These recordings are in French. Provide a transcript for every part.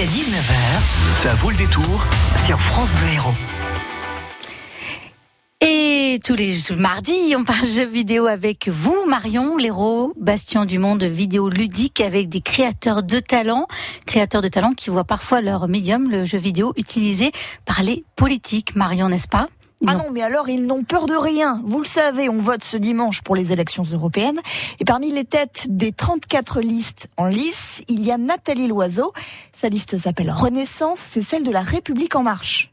Jusqu'à 19h, ça vaut le détour sur France Bleu Héros. Et tous les mardis, on parle jeux vidéo avec vous, Marion Léraud, bastion du monde vidéo ludique avec des créateurs de talent, créateurs de talent qui voient parfois leur médium, le jeu vidéo, utilisé par les politiques. Marion, n'est-ce pas? Ah non, mais alors ils n'ont peur de rien. Vous le savez, on vote ce dimanche pour les élections européennes. Et parmi les têtes des 34 listes en lice, il y a Nathalie Loiseau. Sa liste s'appelle Renaissance, c'est celle de la République en marche.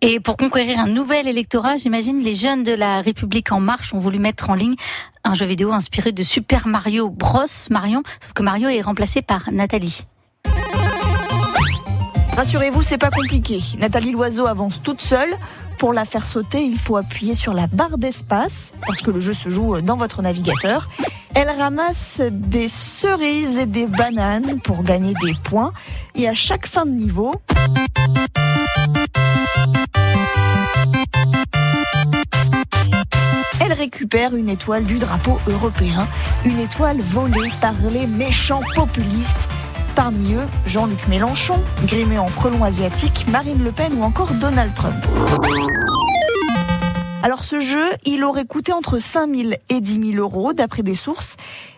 Et pour conquérir un nouvel électorat, j'imagine les jeunes de la République en marche ont voulu mettre en ligne un jeu vidéo inspiré de Super Mario Bros. Marion, sauf que Mario est remplacé par Nathalie. Rassurez-vous, c'est pas compliqué. Nathalie Loiseau avance toute seule. Pour la faire sauter, il faut appuyer sur la barre d'espace, parce que le jeu se joue dans votre navigateur. Elle ramasse des cerises et des bananes pour gagner des points. Et à chaque fin de niveau, elle récupère une étoile du drapeau européen, une étoile volée par les méchants populistes Parmi eux, Jean-Luc Mélenchon, grimé en frelon asiatique, Marine Le Pen ou encore Donald Trump. Alors ce jeu, il aurait coûté entre 5 000 et 10 000 euros d'après des sources.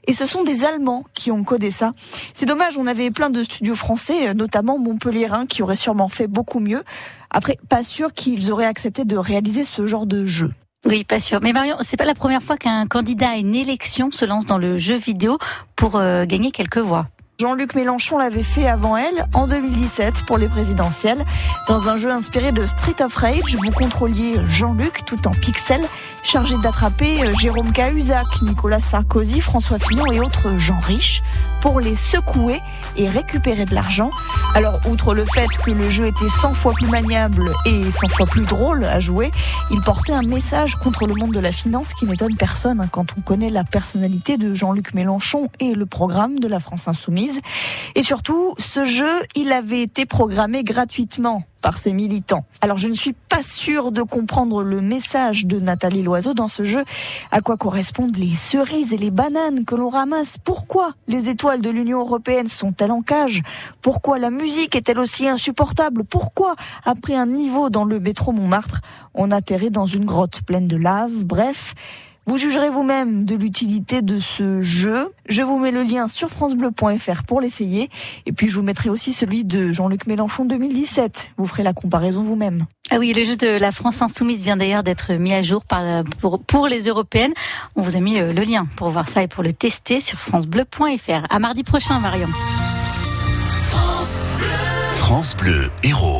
Et ce sont des Allemands qui ont codé ça. C'est dommage, on avait plein de studios français, notamment Montpellierin, qui aurait sûrement fait beaucoup mieux. Après, pas sûr qu'ils auraient accepté de réaliser ce genre de jeu. Oui, pas sûr. Mais Marion, c'est pas la première fois qu'un candidat à une élection se lance dans le jeu vidéo pour euh, gagner quelques voix. Jean-Luc Mélenchon l'avait fait avant elle, en 2017, pour les présidentielles. Dans un jeu inspiré de Street of Rage, vous contrôliez Jean-Luc, tout en pixels, chargé d'attraper euh, Jérôme Cahuzac, Nicolas Sarkozy, François Fillon et autres gens riches pour les secouer et récupérer de l'argent. Alors, outre le fait que le jeu était 100 fois plus maniable et 100 fois plus drôle à jouer, il portait un message contre le monde de la finance qui n'étonne personne quand on connaît la personnalité de Jean-Luc Mélenchon et le programme de la France Insoumise. Et surtout, ce jeu, il avait été programmé gratuitement par ses militants. Alors je ne suis pas sûre de comprendre le message de Nathalie Loiseau dans ce jeu. À quoi correspondent les cerises et les bananes que l'on ramasse? Pourquoi les étoiles de l'Union européenne sont-elles en cage? Pourquoi la musique est-elle aussi insupportable? Pourquoi, après un niveau dans le métro Montmartre, on atterrit dans une grotte pleine de lave? Bref, vous jugerez vous-même de l'utilité de ce jeu. Je vous mets le lien sur francebleu.fr pour l'essayer. Et puis je vous mettrai aussi celui de Jean-Luc Mélenchon 2017. Vous ferez la comparaison vous-même. Ah oui, le jeu de la France Insoumise vient d'ailleurs d'être mis à jour par, pour, pour les européennes. On vous a mis le lien pour voir ça et pour le tester sur francebleu.fr. À mardi prochain, Marion. France Bleu, héros.